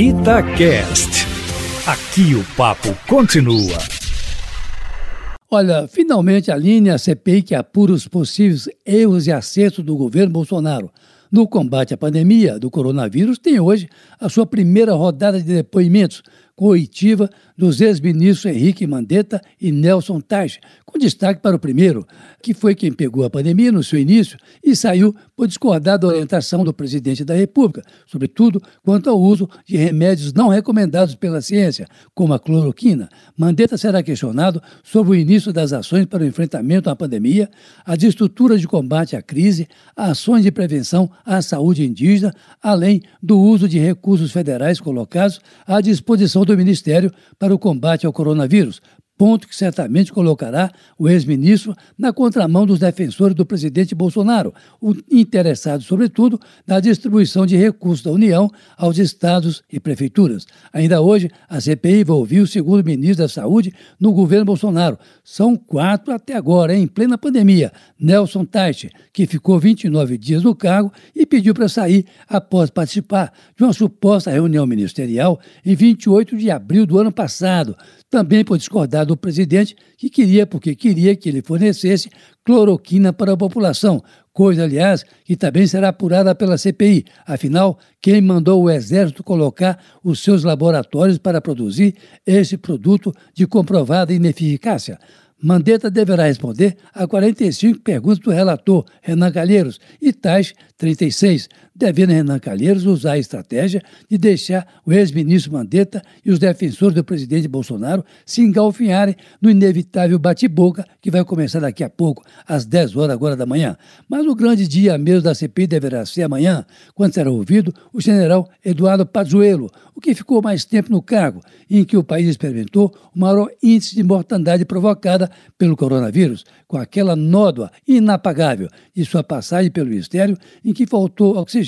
Itacast. Aqui o papo continua. Olha, finalmente a linha CPI que apura os possíveis erros e acertos do governo Bolsonaro no combate à pandemia do coronavírus tem hoje a sua primeira rodada de depoimentos coitiva dos ex-ministros Henrique Mandetta e Nelson Taj, com destaque para o primeiro, que foi quem pegou a pandemia no seu início e saiu por discordar da orientação do presidente da República, sobretudo quanto ao uso de remédios não recomendados pela ciência, como a cloroquina. Mandetta será questionado sobre o início das ações para o enfrentamento à pandemia, as estruturas de combate à crise, ações de prevenção à saúde indígena, além do uso de recursos federais colocados à disposição do Ministério para o combate ao coronavírus, ponto que certamente colocará o ex-ministro na contramão dos defensores do presidente Bolsonaro, interessados, sobretudo, na distribuição de recursos da União aos estados e prefeituras. Ainda hoje, a CPI vai ouvir o segundo ministro da Saúde no governo Bolsonaro. São quatro até agora, em plena pandemia. Nelson Taixe, que ficou 29 dias no cargo e pediu para sair após participar de uma suposta reunião ministerial em 28 de abril do ano passado, também por discordar do presidente, que queria, porque queria que ele fornecesse cloroquina para a população, coisa, aliás, que também será apurada pela CPI. Afinal, quem mandou o Exército colocar os seus laboratórios para produzir esse produto de comprovada ineficácia? Mandetta deverá responder a 45 perguntas do relator Renan Calheiros e tais 36, devendo Renan Calheiros usar a estratégia de deixar o ex-ministro Mandetta e os defensores do presidente Bolsonaro se engalfinharem no inevitável bate-boca que vai começar daqui a pouco, às 10 horas agora da manhã. Mas o grande dia mesmo da CPI deverá ser amanhã, quando será ouvido o general Eduardo Pazuello, o que ficou mais tempo no cargo, em que o país experimentou o maior índice de mortandade provocada pelo coronavírus, com aquela nódoa inapagável de sua passagem pelo Ministério, em que faltou oxigênio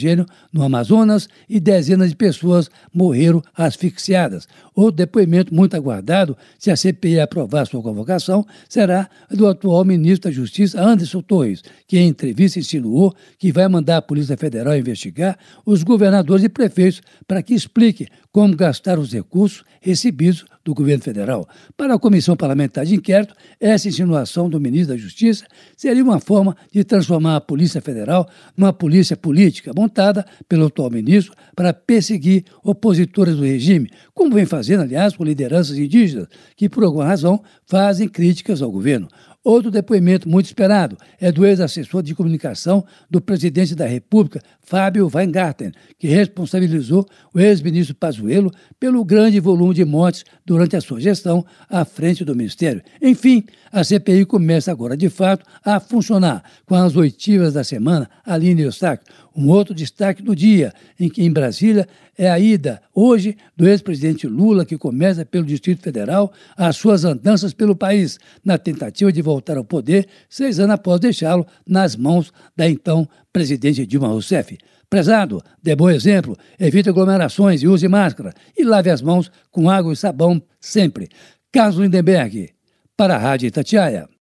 no Amazonas e dezenas de pessoas morreram asfixiadas. Outro depoimento muito aguardado, se a CPI aprovar sua convocação, será do atual ministro da Justiça, Anderson Torres, que em entrevista insinuou que vai mandar a Polícia Federal investigar os governadores e prefeitos para que explique como gastar os recursos recebidos do governo federal. Para a Comissão Parlamentar de Inquérito, essa insinuação do ministro da Justiça seria uma forma de transformar a Polícia Federal numa polícia política montada pelo atual ministro para perseguir opositores do regime, como vem fazendo, aliás, com lideranças indígenas, que por alguma razão fazem críticas ao governo. Outro depoimento muito esperado é do ex-assessor de comunicação do presidente da República, Fábio Weingarten, que responsabilizou o ex-ministro Pazuello pelo grande volume de mortes durante a sua gestão à frente do Ministério. Enfim, a CPI começa agora, de fato, a funcionar com as oitivas da semana, Aline Eustáquio. Um outro destaque do dia, em que em Brasília é a ida, hoje, do ex-presidente Lula, que começa pelo Distrito Federal, as suas andanças pelo país, na tentativa de voltar ao poder, seis anos após deixá-lo nas mãos da então presidente Dilma Rousseff. Prezado, dê bom exemplo, evite aglomerações e use máscara e lave as mãos com água e sabão sempre. Carlos Lindenberg, para a Rádio Itatiaia.